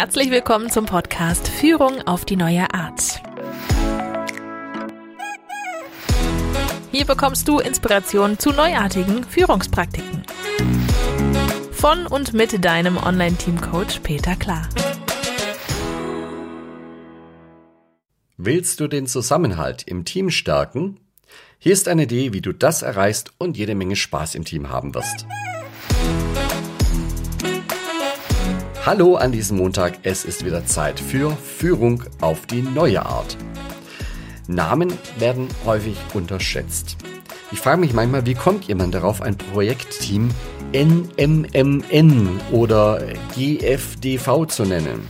Herzlich willkommen zum Podcast Führung auf die neue Art. Hier bekommst du Inspiration zu neuartigen Führungspraktiken. Von und mit deinem Online-Team-Coach Peter Klar. Willst du den Zusammenhalt im Team stärken? Hier ist eine Idee, wie du das erreichst und jede Menge Spaß im Team haben wirst. Hallo an diesem Montag, es ist wieder Zeit für Führung auf die neue Art. Namen werden häufig unterschätzt. Ich frage mich manchmal, wie kommt jemand darauf, ein Projektteam NMMN oder GFDV zu nennen?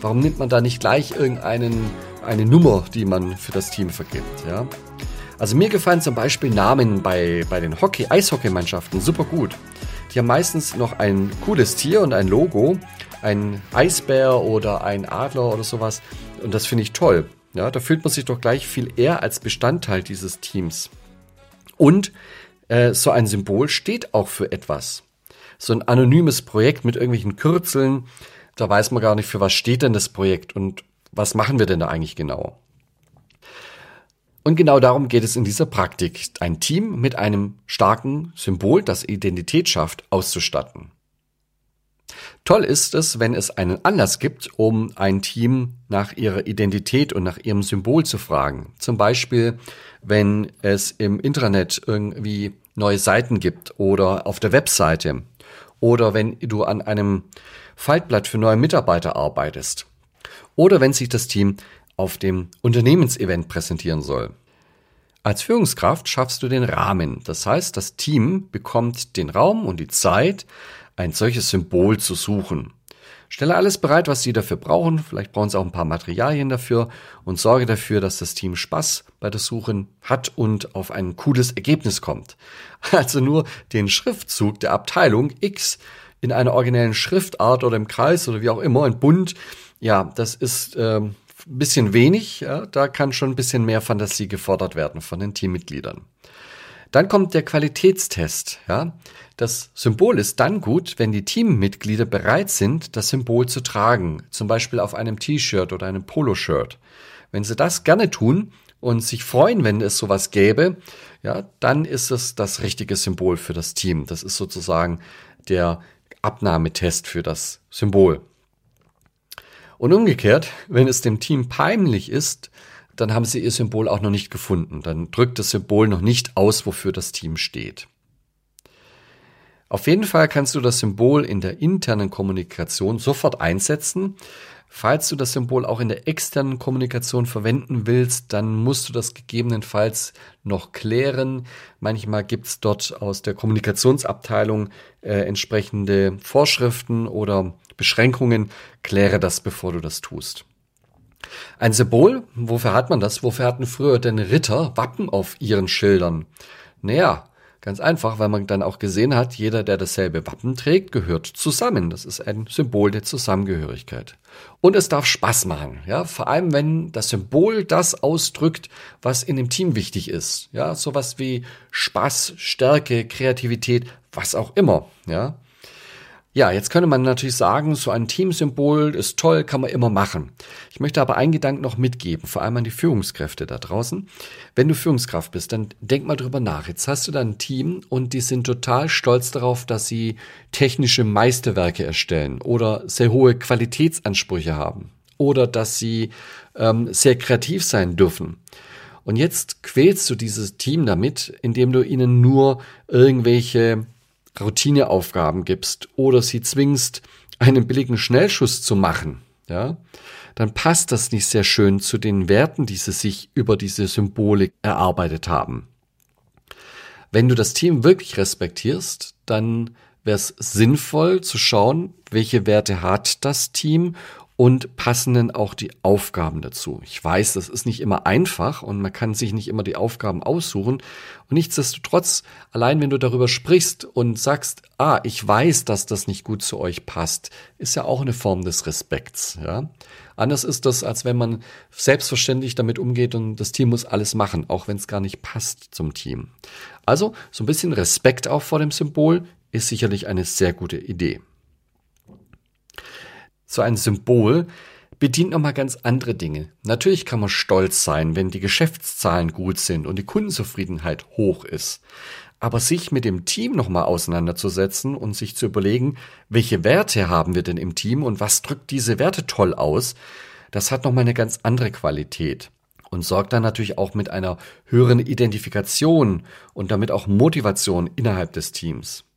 Warum nimmt man da nicht gleich irgendeinen eine Nummer, die man für das Team vergibt? Ja? Also mir gefallen zum Beispiel Namen bei, bei den Hockey, Eishockeymannschaften super gut. Die haben meistens noch ein cooles Tier und ein Logo, ein Eisbär oder ein Adler oder sowas. Und das finde ich toll. Ja, da fühlt man sich doch gleich viel eher als Bestandteil dieses Teams. Und äh, so ein Symbol steht auch für etwas. So ein anonymes Projekt mit irgendwelchen Kürzeln, da weiß man gar nicht, für was steht denn das Projekt und was machen wir denn da eigentlich genau. Und genau darum geht es in dieser Praktik, ein Team mit einem starken Symbol, das Identität schafft, auszustatten. Toll ist es, wenn es einen Anlass gibt, um ein Team nach ihrer Identität und nach ihrem Symbol zu fragen. Zum Beispiel, wenn es im Intranet irgendwie neue Seiten gibt oder auf der Webseite oder wenn du an einem Faltblatt für neue Mitarbeiter arbeitest oder wenn sich das Team auf dem Unternehmensevent präsentieren soll. Als Führungskraft schaffst du den Rahmen. Das heißt, das Team bekommt den Raum und die Zeit, ein solches Symbol zu suchen. Stelle alles bereit, was Sie dafür brauchen. Vielleicht brauchen Sie auch ein paar Materialien dafür und sorge dafür, dass das Team Spaß bei der Suchen hat und auf ein cooles Ergebnis kommt. Also nur den Schriftzug der Abteilung X in einer originellen Schriftart oder im Kreis oder wie auch immer, ein Bund. Ja, das ist ähm, ein bisschen wenig. Ja, da kann schon ein bisschen mehr Fantasie gefordert werden von den Teammitgliedern. Dann kommt der Qualitätstest. Ja. Das Symbol ist dann gut, wenn die Teammitglieder bereit sind, das Symbol zu tragen, zum Beispiel auf einem T-Shirt oder einem Poloshirt. Wenn sie das gerne tun und sich freuen, wenn es sowas gäbe, ja, dann ist es das richtige Symbol für das Team. Das ist sozusagen der Abnahmetest für das Symbol. Und umgekehrt, wenn es dem Team peinlich ist, dann haben sie ihr Symbol auch noch nicht gefunden. Dann drückt das Symbol noch nicht aus, wofür das Team steht. Auf jeden Fall kannst du das Symbol in der internen Kommunikation sofort einsetzen. Falls du das Symbol auch in der externen Kommunikation verwenden willst, dann musst du das gegebenenfalls noch klären. Manchmal gibt es dort aus der Kommunikationsabteilung äh, entsprechende Vorschriften oder Beschränkungen. Kläre das, bevor du das tust. Ein Symbol, wofür hat man das? Wofür hatten früher denn Ritter Wappen auf ihren Schildern? Naja, Ganz einfach, weil man dann auch gesehen hat, jeder, der dasselbe Wappen trägt, gehört zusammen. Das ist ein Symbol der Zusammengehörigkeit. Und es darf Spaß machen, ja, vor allem wenn das Symbol das ausdrückt, was in dem Team wichtig ist, ja, sowas wie Spaß, Stärke, Kreativität, was auch immer, ja. Ja, jetzt könnte man natürlich sagen, so ein Teamsymbol ist toll, kann man immer machen. Ich möchte aber einen Gedanken noch mitgeben, vor allem an die Führungskräfte da draußen. Wenn du Führungskraft bist, dann denk mal drüber nach. Jetzt hast du da ein Team und die sind total stolz darauf, dass sie technische Meisterwerke erstellen oder sehr hohe Qualitätsansprüche haben oder dass sie ähm, sehr kreativ sein dürfen. Und jetzt quälst du dieses Team damit, indem du ihnen nur irgendwelche Routineaufgaben gibst oder sie zwingst, einen billigen Schnellschuss zu machen, ja, dann passt das nicht sehr schön zu den Werten, die sie sich über diese Symbolik erarbeitet haben. Wenn du das Team wirklich respektierst, dann wäre es sinnvoll zu schauen, welche Werte hat das Team und passen dann auch die Aufgaben dazu. Ich weiß, das ist nicht immer einfach und man kann sich nicht immer die Aufgaben aussuchen. Und nichtsdestotrotz, allein wenn du darüber sprichst und sagst, ah, ich weiß, dass das nicht gut zu euch passt, ist ja auch eine Form des Respekts, ja. Anders ist das, als wenn man selbstverständlich damit umgeht und das Team muss alles machen, auch wenn es gar nicht passt zum Team. Also, so ein bisschen Respekt auch vor dem Symbol ist sicherlich eine sehr gute Idee. So ein Symbol bedient nochmal ganz andere Dinge. Natürlich kann man stolz sein, wenn die Geschäftszahlen gut sind und die Kundenzufriedenheit hoch ist. Aber sich mit dem Team nochmal auseinanderzusetzen und sich zu überlegen, welche Werte haben wir denn im Team und was drückt diese Werte toll aus, das hat nochmal eine ganz andere Qualität und sorgt dann natürlich auch mit einer höheren Identifikation und damit auch Motivation innerhalb des Teams.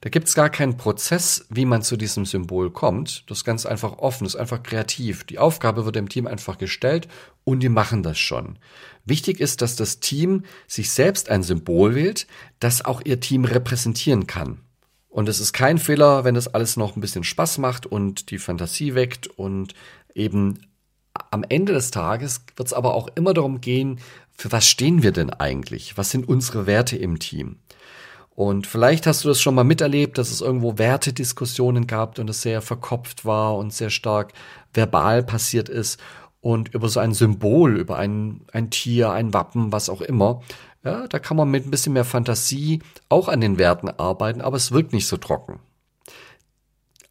Da gibt es gar keinen Prozess, wie man zu diesem Symbol kommt. Das ist ganz einfach offen, das ist einfach kreativ. Die Aufgabe wird dem Team einfach gestellt und die machen das schon. Wichtig ist, dass das Team sich selbst ein Symbol wählt, das auch ihr Team repräsentieren kann. Und es ist kein Fehler, wenn das alles noch ein bisschen Spaß macht und die Fantasie weckt und eben am Ende des Tages wird es aber auch immer darum gehen, für was stehen wir denn eigentlich? Was sind unsere Werte im Team? Und vielleicht hast du das schon mal miterlebt, dass es irgendwo Wertediskussionen gab und es sehr verkopft war und sehr stark verbal passiert ist und über so ein Symbol, über ein, ein Tier, ein Wappen, was auch immer. Ja, da kann man mit ein bisschen mehr Fantasie auch an den Werten arbeiten, aber es wirkt nicht so trocken.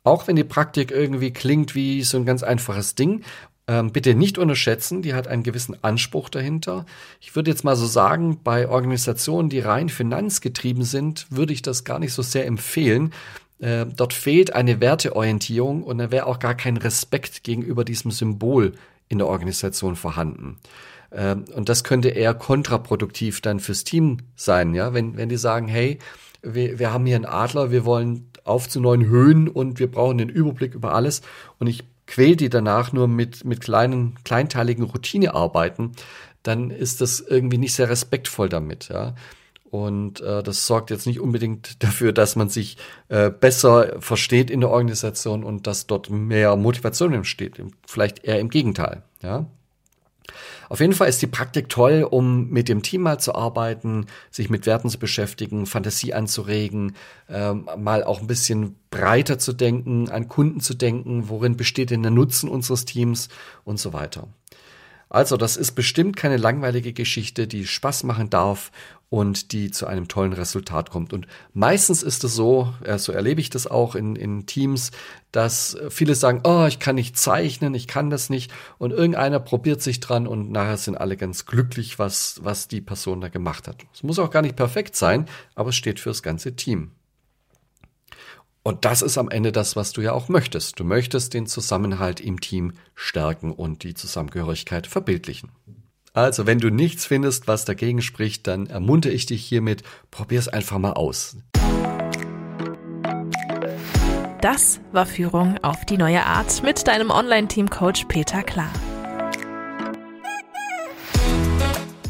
Auch wenn die Praktik irgendwie klingt wie so ein ganz einfaches Ding, ähm, bitte nicht unterschätzen, die hat einen gewissen Anspruch dahinter. Ich würde jetzt mal so sagen, bei Organisationen, die rein finanzgetrieben sind, würde ich das gar nicht so sehr empfehlen. Äh, dort fehlt eine Werteorientierung und da wäre auch gar kein Respekt gegenüber diesem Symbol in der Organisation vorhanden. Ähm, und das könnte eher kontraproduktiv dann fürs Team sein, ja, wenn, wenn die sagen, hey, wir, wir haben hier einen Adler, wir wollen auf zu neuen Höhen und wir brauchen den Überblick über alles. Und ich quält die danach nur mit, mit kleinen, kleinteiligen Routinearbeiten, dann ist das irgendwie nicht sehr respektvoll damit, ja. Und äh, das sorgt jetzt nicht unbedingt dafür, dass man sich äh, besser versteht in der Organisation und dass dort mehr Motivation entsteht. Vielleicht eher im Gegenteil, ja. Auf jeden Fall ist die Praktik toll, um mit dem Team mal zu arbeiten, sich mit Werten zu beschäftigen, Fantasie anzuregen, ähm, mal auch ein bisschen breiter zu denken, an Kunden zu denken, worin besteht denn der Nutzen unseres Teams und so weiter. Also, das ist bestimmt keine langweilige Geschichte, die Spaß machen darf und die zu einem tollen Resultat kommt. Und meistens ist es so, so erlebe ich das auch in, in Teams, dass viele sagen, oh, ich kann nicht zeichnen, ich kann das nicht. Und irgendeiner probiert sich dran und nachher sind alle ganz glücklich, was, was die Person da gemacht hat. Es muss auch gar nicht perfekt sein, aber es steht fürs ganze Team. Und das ist am Ende das, was du ja auch möchtest. Du möchtest den Zusammenhalt im Team stärken und die Zusammengehörigkeit verbildlichen. Also, wenn du nichts findest, was dagegen spricht, dann ermuntere ich dich hiermit, probier es einfach mal aus. Das war Führung auf die neue Art mit deinem Online-Team-Coach Peter Klar.